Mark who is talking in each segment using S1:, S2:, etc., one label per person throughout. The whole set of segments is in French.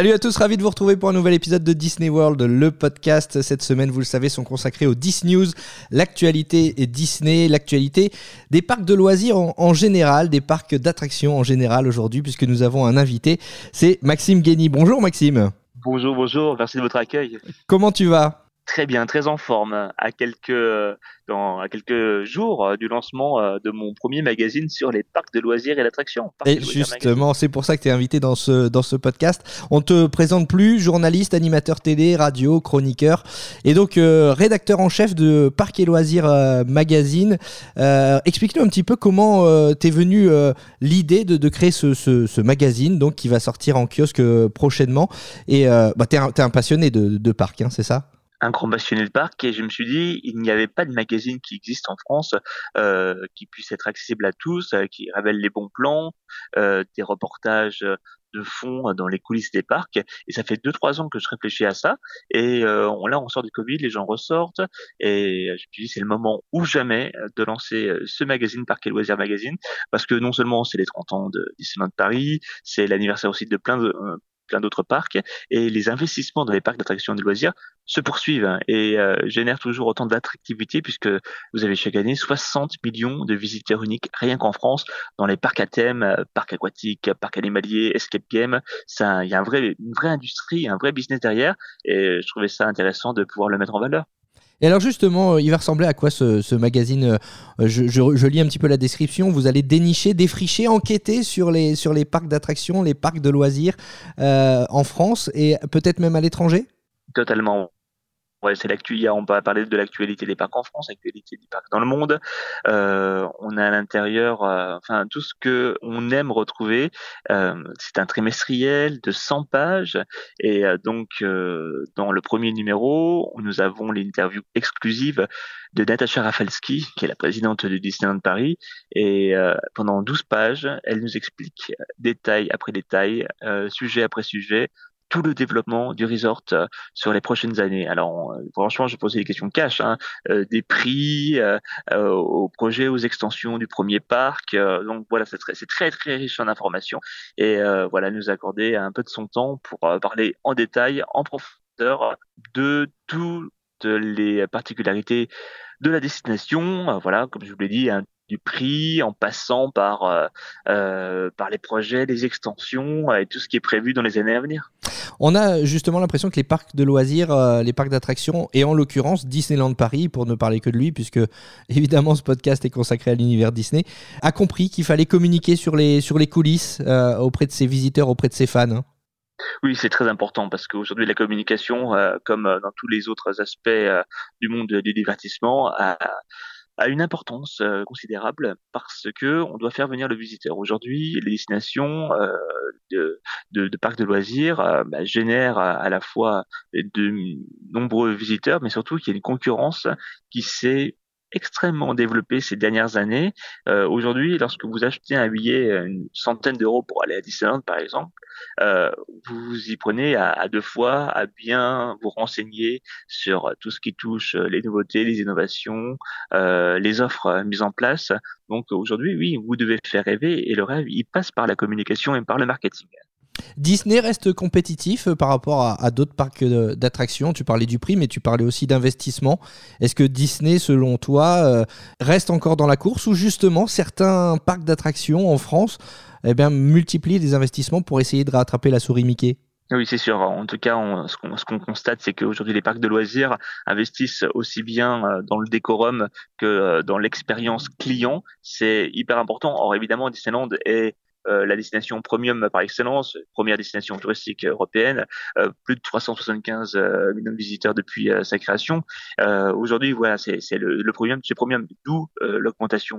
S1: Salut à tous, ravi de vous retrouver pour un nouvel épisode de Disney World, le podcast. Cette semaine, vous le savez, sont consacrés aux Disney News, l'actualité Disney, l'actualité des parcs de loisirs en, en général, des parcs d'attractions en général aujourd'hui, puisque nous avons un invité, c'est Maxime Guény. Bonjour Maxime.
S2: Bonjour, bonjour, merci de votre accueil.
S1: Comment tu vas?
S2: Très bien, très en forme. À quelques, dans, à quelques jours euh, du lancement euh, de mon premier magazine sur les parcs de loisirs et d'attractions. Parcs
S1: Et justement, c'est pour ça que tu es invité dans ce, dans ce podcast. On te présente plus journaliste, animateur télé, radio, chroniqueur et donc euh, rédacteur en chef de Parcs et Loisirs euh, Magazine. Euh, Explique-nous un petit peu comment t'es venu l'idée de, de créer ce, ce, ce magazine donc qui va sortir en kiosque prochainement. Et bah, t'es un, t'es un passionné de, de parcs, hein, c'est ça?
S2: Un grand passionné de parc et je me suis dit il n'y avait pas de magazine qui existe en France euh, qui puisse être accessible à tous, euh, qui révèle les bons plans, euh, des reportages de fond dans les coulisses des parcs. Et ça fait deux trois ans que je réfléchis à ça et euh, on, là on sort du Covid, les gens ressortent et je me suis dit c'est le moment ou jamais de lancer euh, ce magazine Parc et Loisirs Magazine parce que non seulement c'est les 30 ans de Disneyland Paris, c'est l'anniversaire aussi de plein de euh, d'autres parcs et les investissements dans les parcs d'attractions et de loisirs se poursuivent et euh, génèrent toujours autant d'attractivité puisque vous avez chaque année 60 millions de visiteurs uniques rien qu'en France dans les parcs à thème, parcs aquatiques, parcs animaliers, escape game. Ça, il y a un vrai, une vraie industrie, un vrai business derrière et je trouvais ça intéressant de pouvoir le mettre en valeur.
S1: Et alors justement, euh, il va ressembler à quoi ce, ce magazine euh, je, je- je lis un petit peu la description. Vous allez dénicher, défricher, enquêter sur les, sur les parcs d'attractions, les parcs de loisirs euh, en France et peut-être même à l'étranger?
S2: Totalement. Ouais, c'est l'actu. On va parler de l'actualité des parcs en France, l'actualité des parcs dans le monde. Euh, on a à l'intérieur, euh, enfin tout ce que on aime retrouver. Euh, c'est un trimestriel de 100 pages et euh, donc euh, dans le premier numéro, nous avons l'interview exclusive de Natasha Rafalski, qui est la présidente du Disneyland Paris, et euh, pendant 12 pages, elle nous explique détail après détail, sujet après sujet, tout le développement du resort euh, sur les prochaines années. Alors, euh, franchement, je posais des questions cash, hein, euh, des prix euh, euh, au projet, aux extensions du premier parc. donc voilà, c'est très, très très riche en informations et voilà, nous accorder un peu de son temps pour parler en détail, en profondeur de toutes les particularités de la destination. Voilà, comme je vous l'ai dit. hein, du prix, en passant par euh, par les projets, les extensions et tout ce qui est prévu dans les années à venir.
S1: On a justement l'impression que les parcs de loisirs, euh, les parcs d'attractions, et en l'occurrence Disneyland Paris, pour ne parler que de lui, puisque évidemment ce podcast est consacré à l'univers Disney, a compris qu'il fallait communiquer sur les, coulisses euh, auprès de ses visiteurs, auprès de ses fans. hein.
S2: Oui, c'est très important parce qu'aujourd'hui la communication, euh, comme dans tous les autres aspects du monde du divertissement, a une importance euh, considérable parce que on doit faire venir le visiteur. Aujourd'hui, les destinations euh, de, parcs de loisirs euh, bah, génèrent à, à la fois de nombreux visiteurs, mais surtout qu'il y a une concurrence qui s'est extrêmement développée ces dernières années. Euh, Aujourd'hui, lorsque vous achetez un billet euh, une centaine d'euros pour aller à Disneyland, par exemple, euh, vous y prenez à, deux fois à bien vous renseigner sur tout ce qui touche euh, les nouveautés, les innovations, euh, les offres euh, mises en place. Donc aujourd'hui, oui, vous devez faire rêver et le rêve, il passe par la communication et par le marketing.
S1: Disney reste compétitif euh, par rapport à, d'autres parcs euh, d'attractions. Tu parlais du prix, mais tu parlais aussi d'investissement. Est-ce que Disney, selon toi, euh, reste encore dans la course ou justement certains parcs d'attractions en France eh bien, multiplient les investissements pour essayer de rattraper la souris Mickey?
S2: Oui, c'est sûr. En tout cas, ce qu'on constate, c'est qu'aujourd'hui, les parcs de loisirs investissent aussi bien dans le décorum que dans l'expérience client. C'est hyper important. Or, évidemment, Disneyland est la destination premium par excellence, première destination touristique européenne, plus de 375 millions de visiteurs depuis sa création. Aujourd'hui, voilà, c'est le, le premium, c'est premium, d'où l'augmentation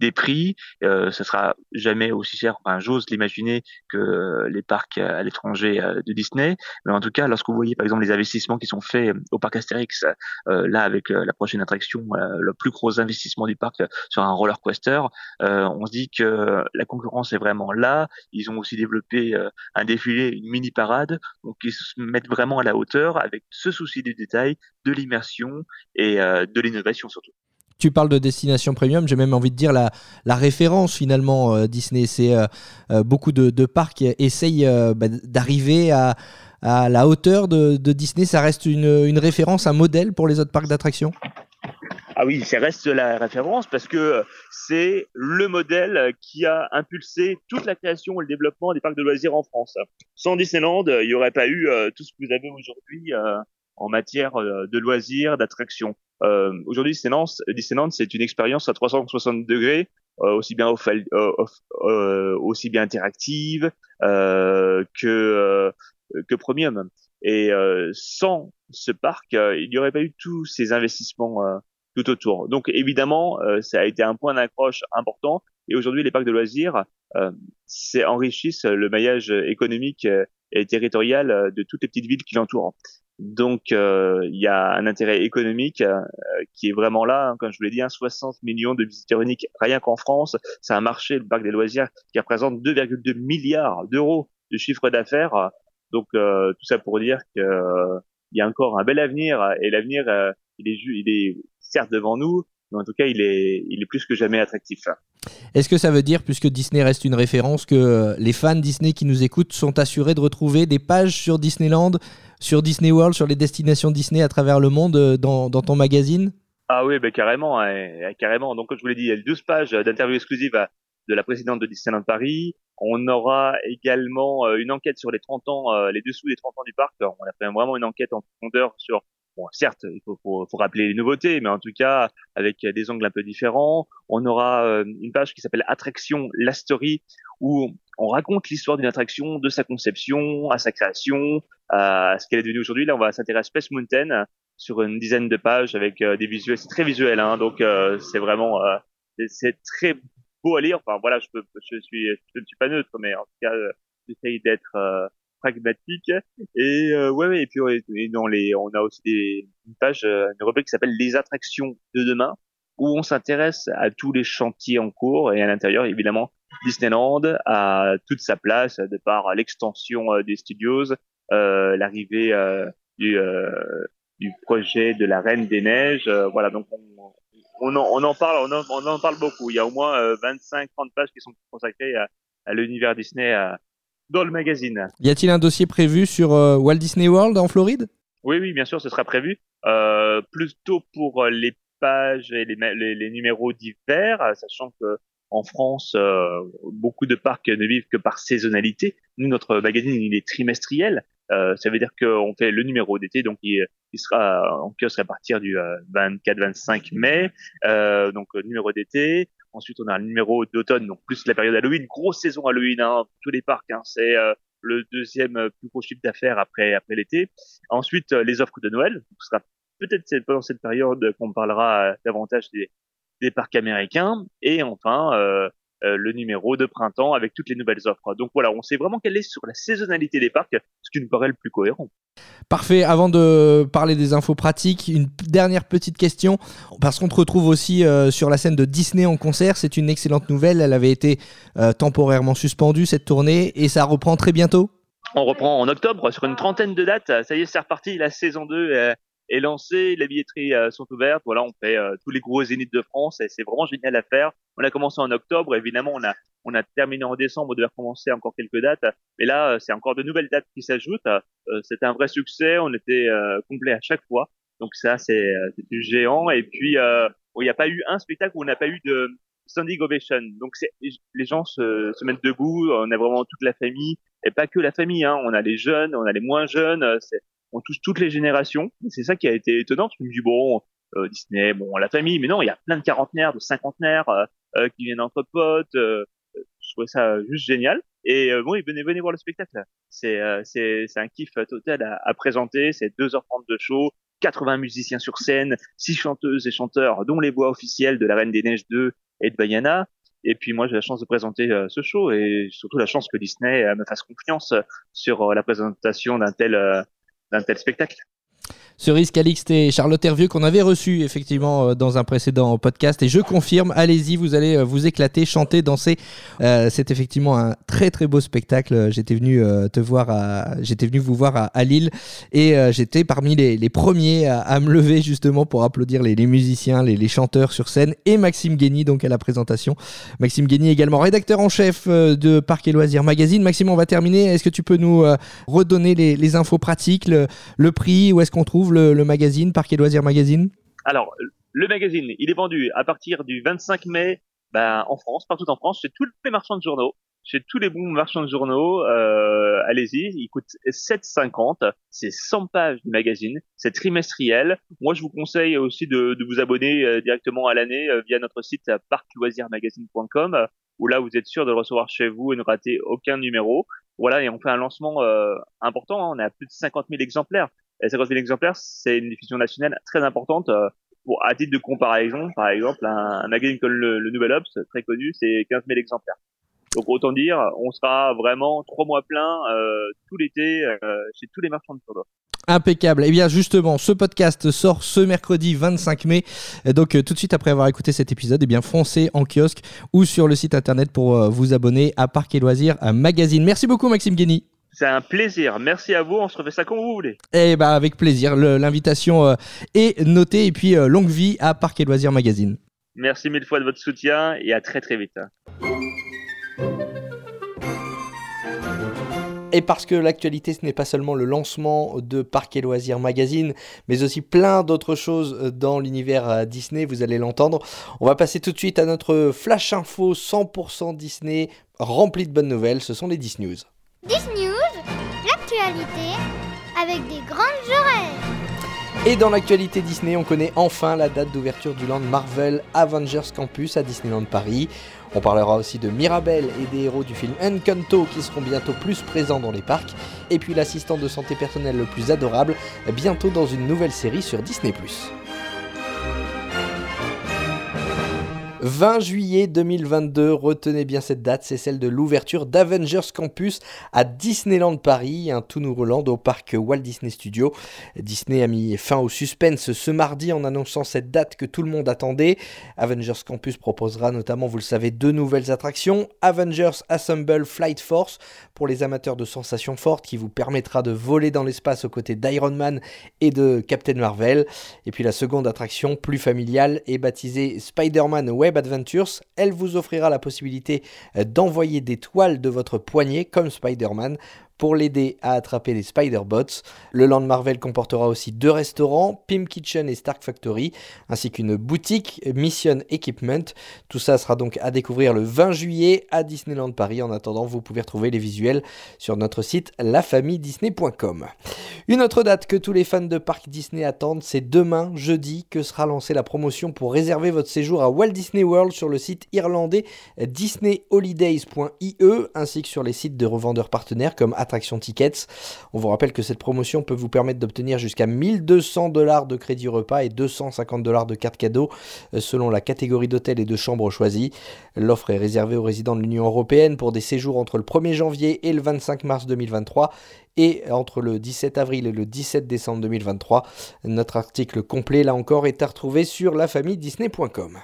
S2: des prix. ce sera jamais aussi cher, enfin, j'ose l'imaginer que les parcs à l'étranger de Disney. Mais en tout cas, lorsque vous voyez par exemple les investissements qui sont faits au parc Astérix, là avec la prochaine attraction, le plus gros investissement du parc sur un roller coaster, on se dit que la concurrence est vraiment là. Ils ont aussi développé un défilé, une mini parade, donc ils se mettent vraiment à la hauteur avec ce souci du détail, de l'immersion et de l'innovation surtout
S1: tu parles de destination premium, j'ai même envie de dire la, référence finalement euh, Disney. C'est euh, euh, beaucoup de, parcs essayent bah, d'arriver à, la hauteur de, de, Disney. Ça reste une, une, référence, un modèle pour les autres parcs d'attractions?
S2: Ah oui, ça reste la référence parce que c'est le modèle qui a impulsé toute la création et le développement des parcs de loisirs en France. Sans Disneyland, il n'y aurait pas eu tout ce que vous avez aujourd'hui en matière de loisirs, d'attractions. Euh, Aujourd'hui, Disneyland, c'est une expérience à 360 degrés, euh, aussi bien off, euh, euh, aussi bien interactive euh, que que premium. Et sans ce parc, il n'y aurait pas eu tous ces investissements autour. Donc évidemment, ça a été un point d'accroche important. Et aujourd'hui, les parcs de loisirs euh, enrichissent le maillage économique et territorial de toutes les petites villes qui l'entourent. Donc euh, il y a un intérêt économique euh, qui est vraiment là. Hein, comme je vous l'ai dit, 60 hein, millions de visiteurs uniques rien qu'en France. C'est un marché, le parc des loisirs, qui représente 2,2 milliards d'euros de chiffre d'affaires. Donc euh, tout ça pour dire qu'il y a encore un bel avenir et l'avenir il est, il est certes devant nous, mais en tout cas il est, il est plus que jamais attractif.
S1: Est-ce que ça veut dire, puisque Disney reste une référence, que les fans Disney qui nous écoutent sont assurés de retrouver des pages sur Disneyland sur Disney World, sur les destinations Disney à travers le monde euh, dans, dans ton magazine?
S2: Ah oui, ben carrément, hein, carrément. Donc comme je vous l'ai dit, il y a 12 pages d'interviews exclusives de la présidente de Disneyland Paris. On aura également euh, une enquête sur les 30 ans, euh, les dessous des 30 ans du parc. On a fait vraiment une enquête en profondeur sur Bon, certes, il faut, faut, rappeler les nouveautés, mais en tout cas, avec des angles un peu différents. On aura une page qui s'appelle Attraction, la story, où on raconte l'histoire d'une attraction, de sa conception, à sa création, à ce qu'elle est devenue aujourd'hui. Là, on va s'intéresser à Space Mountain sur une dizaine de pages avec euh, des visuels. C'est très visuel, hein, donc euh, c'est vraiment euh, c'est très beau à lire. Enfin voilà, je peux, je suis, je ne suis pas neutre, mais en tout cas, j'essaye d'être pragmatique. Et ouais, ouais, et puis et dans les, on a aussi des, une page, une rubrique qui s'appelle les attractions de demain, où on s'intéresse à tous les chantiers en cours et à l'intérieur, évidemment, Disneyland a toute sa place de par l'extension euh, des studios, euh, l'arrivée euh, du, du projet de la Reine des Neiges. voilà, donc on, on, en, on en parle, on en, on en, parle beaucoup. Il y a au moins 25-30 pages qui sont consacrées à, à l'univers Disney dans le magazine.
S1: Y a-t-il un dossier prévu sur Walt Disney World en Floride?
S2: Oui, oui, bien sûr, ce sera prévu. Euh, plutôt pour les pages et les, les, les numéros d'hiver, sachant que en France, euh, beaucoup de parcs ne vivent que par saisonnalité. Nous, notre magazine, il est trimestriel. Euh, ça veut dire qu'on fait le numéro d'été, donc il, sera en kiosque à partir du 24-25 euh, mai, euh, donc numéro d'été. Ensuite, on a un numéro d'automne, donc plus la période Halloween, grosse saison Halloween, hein, tous les parcs. Hein, c'est le deuxième plus gros chiffre d'affaires après après l'été. Ensuite, les offres de Noël. Ce sera peut-être pendant cette période qu'on parlera davantage des, des parcs américains, et enfin euh, euh, le numéro de printemps avec toutes les nouvelles offres. Donc voilà, on sait vraiment qu'elle est sur la saisonnalité des parcs, ce qui nous paraît le plus cohérent.
S1: Parfait. Avant de parler des infos pratiques, une dernière petite question, parce qu'on te retrouve aussi euh, sur la scène de Disney en concert. C'est une excellente nouvelle. Elle avait été temporairement suspendue cette tournée et ça reprend très bientôt.
S2: On reprend en octobre sur une trentaine de dates. Ça y est, c'est reparti. La saison 2 est lancé, les billetteries euh, sont ouvertes. Voilà, on fait euh, tous les gros zéniths de France et c'est vraiment génial à faire. On a commencé en octobre, évidemment, on a on a terminé en décembre, on devait recommencer encore quelques dates. Mais là, euh, c'est encore de nouvelles dates qui s'ajoutent. C'était un vrai succès, on était complet à chaque fois. Donc ça, c'est du géant. Et puis, il n'y a pas eu un spectacle où on n'a pas eu de standing ovation. Donc c'est les gens se, se mettent debout, on a vraiment toute la famille et pas que la famille. Hein. On a les jeunes, on a les moins jeunes. On touche toutes les générations. C'est ça qui a été étonnant. Je me dis bon, euh, Disney, bon, la famille, mais non, il y a plein de quarantenaires, de cinquantenaires euh, euh qui viennent entre potes. Euh, trouvais ça juste génial. Et bon, venez, venez voir le spectacle. C'est c'est un kiff total à, à présenter. C'est 2h30 de show. 80 musiciens sur scène, 6 chanteuses et chanteurs, dont les voix officielles de La Reine des Neiges 2 et de Bayana. Et puis moi, j'ai la chance de présenter euh, ce show et surtout la chance que Disney euh, me fasse confiance sur euh, la présentation d'un tel, d'un tel spectacle.
S1: Cerise Calixte et Charlotte Hervieux qu'on avait reçu effectivement euh, dans un précédent podcast. Et je confirme, allez-y, vous allez euh, vous éclater, chanter, danser. Euh, c'est effectivement un très très beau spectacle. J'étais venu te voir j'étais venu vous voir à, Lille et j'étais parmi les, premiers à, me lever justement pour applaudir les, musiciens, les, chanteurs sur scène et Maxime Guény donc à la présentation. Maxime Guény également rédacteur en chef de Parc et Loisirs Magazine. Maxime, on va terminer. Est-ce que tu peux nous redonner les, infos pratiques, le prix, où est-ce qu'on trouve? Le, magazine, Parc et Loisirs Magazine
S2: Alors, le magazine, il est vendu à partir du 25 mai ben, en France, partout en France, chez tous les marchands de journaux. Chez tous les bons marchands de journaux, euh, allez-y, il coûte 7,50. C'est 100 pages du magazine, c'est trimestriel. Moi, je vous conseille aussi de, vous abonner euh, directement à l'année euh, via notre site parcloisirsmagazine.com, où là, vous êtes sûr de le recevoir chez vous et ne rater aucun numéro. Voilà, et on fait un lancement important. Hein. on a plus de 50 000 exemplaires. Et 50 000 exemplaires, c'est une diffusion nationale très importante. Euh, pour, à titre de comparaison, par exemple, un, magazine comme le, Nouvel Obs, très connu, c'est 15 000 exemplaires. Donc autant dire, on sera vraiment trois mois pleins euh, tout l'été euh, chez tous les marchands de tournoi.
S1: Impeccable. Eh bien justement, ce podcast sort ce mercredi 25 mai. Donc tout de suite après avoir écouté cet épisode, eh bien foncez en kiosque ou sur le site internet pour vous abonner à Parc et Loisirs Magazine. Merci beaucoup Maxime Guény.
S2: C'est un plaisir. Merci à vous. On se refait ça comme vous voulez.
S1: Eh ben avec plaisir. L'invitation euh, est notée et puis euh, longue vie à Parc et Loisirs Magazine.
S2: Merci mille fois de votre soutien et à très très vite.
S1: Et parce que l'actualité, ce n'est pas seulement le lancement de Parc et Loisirs Magazine, mais aussi plein d'autres choses dans l'univers euh, Disney, vous allez l'entendre. On va passer tout de suite à notre Flash Info 100% Disney, rempli de bonnes nouvelles. Ce sont les Disney News.
S3: Disney News,
S1: Et dans l'actualité Disney, on connaît enfin la date d'ouverture du land Marvel Avengers Campus à Disneyland Paris. On parlera aussi de Mirabel et des héros du film Encanto qui seront bientôt plus présents dans les parcs. Et puis l'assistant de santé personnelle le plus adorable, bientôt dans une nouvelle série sur Disney ⁇ 20 juillet 2022, retenez bien cette date, c'est celle de l'ouverture d'Avengers Campus à Disneyland Paris, un tout nouveau land au parc Walt Disney Studios. Disney a mis fin au suspense ce mardi en annonçant cette date que tout le monde attendait. Avengers Campus proposera notamment, vous le savez, deux nouvelles attractions. Avengers Assemble Flight Force pour les amateurs de sensations fortes qui vous permettra de voler dans l'espace aux côtés d'Iron Man et de Captain Marvel. Et puis la seconde attraction, plus familiale, est baptisée Spider-Man Web Adventures. Elle vous offrira la possibilité euh, d'envoyer des toiles de votre poignet comme Spider-Man pour l'aider à attraper les Spider-Bots. Le Land Marvel comportera aussi deux restaurants, Pim Kitchen et Stark Factory, ainsi qu'une boutique Mission Equipment. Tout ça sera donc à découvrir le 20 juillet à Disneyland Paris. En attendant, vous pouvez retrouver les visuels sur notre site lafamidisney.com. Une autre date que tous les fans de parc Disney attendent, c'est demain, jeudi, que sera lancée la promotion pour réserver votre séjour à Walt Disney World sur le site irlandais disneyholidays.ie ainsi que sur les sites de revendeurs partenaires comme On vous rappelle que cette promotion peut vous permettre d'obtenir jusqu'à 1200 dollars de crédit repas et 250 dollars de carte cadeau euh, selon la catégorie d'hôtel et de chambre choisie. L'offre est réservée aux résidents de l'Union européenne pour des séjours entre le 1er janvier et le 25 mars 2023 et entre le 17 avril et le 17 décembre 2023. Notre article complet là encore est à retrouver sur lafamidisney.com.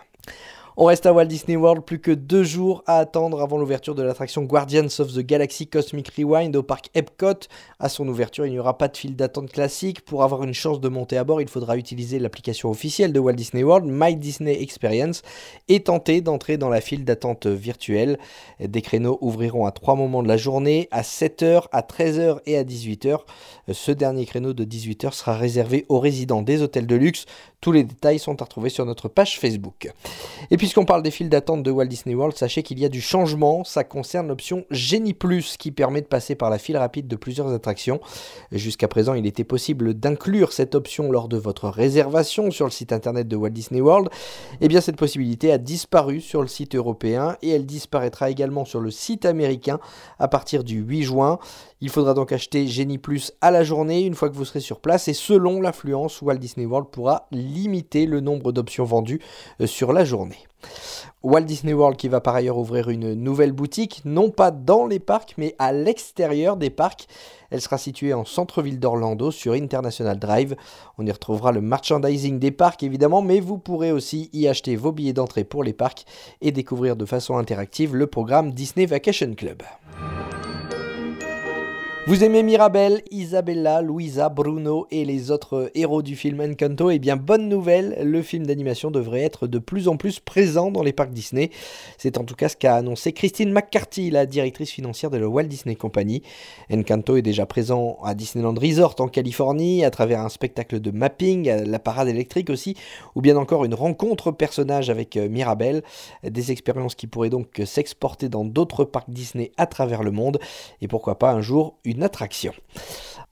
S1: On reste à Walt Disney World, plus que deux jours à attendre avant l'ouverture de l'attraction Guardians of the Galaxy Cosmic Rewind au parc Epcot. À son ouverture, il n'y aura pas de file d'attente classique. Pour avoir une chance de monter à bord, il faudra utiliser l'application officielle de Walt Disney World, My Disney Experience, et tenter d'entrer dans la file d'attente virtuelle. Des créneaux ouvriront à trois moments de la journée, à 7h, à 13h et à 18h. Ce dernier créneau de 18h sera réservé aux résidents des hôtels de luxe. Tous les détails sont à retrouver sur notre page Facebook. Puisqu'on parle des files d'attente de Walt Disney World, sachez qu'il y a du changement. Ça concerne l'option Genie Plus qui permet de passer par la file rapide de plusieurs attractions. Jusqu'à présent, il était possible d'inclure cette option lors de votre réservation sur le site internet de Walt Disney World. Eh bien, cette possibilité a disparu sur le site européen et elle disparaîtra également sur le site américain à partir du 8 juin. Il faudra donc acheter Genie Plus à la journée une fois que vous serez sur place et selon l'affluence, Walt Disney World pourra limiter le nombre d'options vendues euh, sur la journée. Walt Disney World qui va par ailleurs ouvrir une nouvelle boutique, non pas dans les parcs, mais à l'extérieur des parcs. Elle sera située en centre-ville d'Orlando sur International Drive. On y retrouvera le merchandising des parcs évidemment, mais vous pourrez aussi y acheter vos billets d'entrée pour les parcs et découvrir de façon interactive le programme Disney Vacation Club. Vous aimez Mirabelle, Isabella, Louisa, Bruno et les autres héros du film Encanto Eh bien, bonne nouvelle, le film d'animation devrait être de plus en plus présent dans les parcs Disney. C'est en tout cas ce qu'a annoncé Christine McCarthy, la directrice financière de la Walt Disney Company. Encanto est déjà présent à Disneyland Resort en Californie, à travers un spectacle de mapping, la parade électrique aussi, ou bien encore une rencontre personnage avec euh, Mirabelle. Des expériences qui pourraient donc s'exporter dans d'autres parcs Disney à travers le monde, et pourquoi pas un jour une attraction.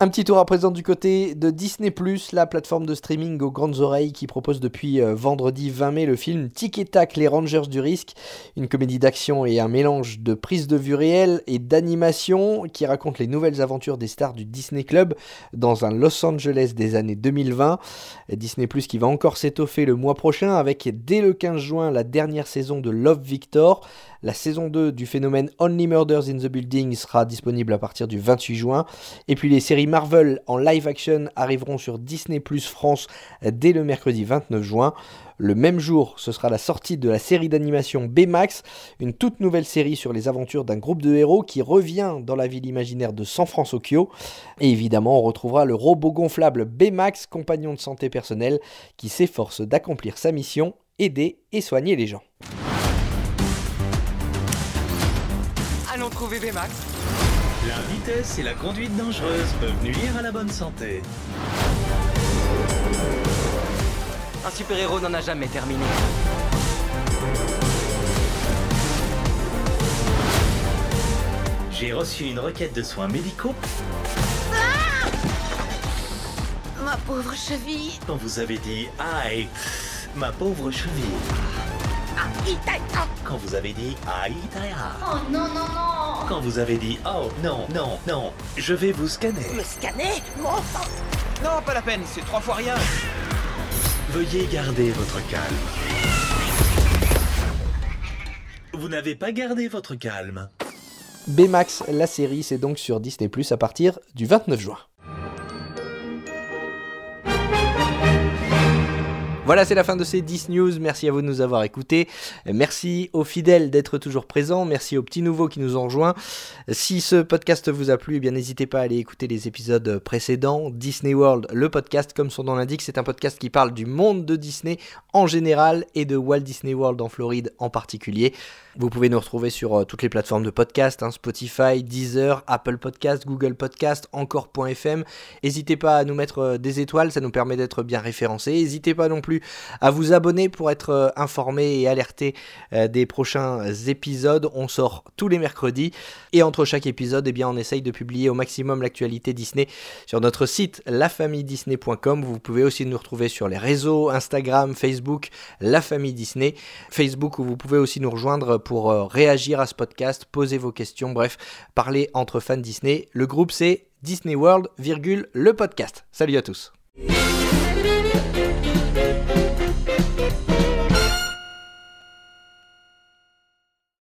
S1: Un petit tour à présent du côté de Disney ⁇ la plateforme de streaming aux grandes oreilles qui propose depuis euh, vendredi 20 mai le film Tic et Tac, les Rangers du risque, une comédie d'action et un mélange de prise de vue réelle et d'animation qui raconte les nouvelles aventures des stars du Disney Club dans un Los Angeles des années 2020. Disney ⁇ qui va encore s'étoffer le mois prochain avec dès le 15 juin la dernière saison de Love Victor. La saison 2 du phénomène Only Murders in the Building sera disponible à partir du 28 juin. Et puis les séries Marvel en live action arriveront sur Disney Plus France dès le mercredi 29 juin. Le même jour, ce sera la sortie de la série d'animation B-Max, une toute nouvelle série sur les aventures d'un groupe de héros qui revient dans la ville imaginaire de San Francisco. Et évidemment, on retrouvera le robot gonflable B-Max, compagnon de santé personnelle, qui s'efforce d'accomplir sa mission, aider et soigner les gens.
S4: La vitesse et la conduite dangereuse peuvent nuire à la bonne santé.
S5: Un super-héros n'en a jamais terminé.
S4: J'ai reçu une requête de soins médicaux.
S6: Ah ma pauvre cheville.
S4: Quand vous avez dit aïe, ma pauvre cheville. Quand vous avez dit aïe,
S6: Oh non, non, non
S4: quand vous avez dit Oh non, non, non, je vais vous scanner.
S6: Me scanner Mon
S5: Non, pas la peine, c'est trois fois rien.
S4: Veuillez garder votre calme. Vous n'avez pas gardé votre calme.
S1: Baymax, la série, c'est donc sur Disney Plus à partir du 29 juin. Voilà, c'est la fin de ces 10 news. Merci à vous de nous avoir écoutés. Merci aux fidèles d'être toujours présents. Merci aux petits nouveaux qui nous ont rejoints. Si ce podcast vous a plu, eh bien n'hésitez pas à aller écouter les épisodes précédents. Disney World, le podcast, comme son nom l'indique, c'est un podcast qui parle du monde de Disney en général et de Walt Disney World en Floride en particulier. Vous pouvez nous retrouver sur euh, toutes les plateformes de podcast, hein, Spotify, Deezer, Apple Podcast, Google Podcast, encore.fm. N'hésitez pas à nous mettre euh, des étoiles, ça nous permet d'être bien référencés. N'hésitez pas non plus à vous abonner pour être euh, informé et alerté des prochains épisodes. On sort tous les mercredis et entre chaque épisode, eh bien, on essaye de publier au maximum l'actualité Disney sur notre site lafamilledisney.com. Vous pouvez aussi nous retrouver sur les réseaux Instagram, Facebook, La Famille Disney, Facebook où vous pouvez aussi nous rejoindre pour euh, réagir à ce podcast, poser vos questions, bref, parler entre fans Disney. Le groupe c'est Disney World, le podcast. Salut à tous.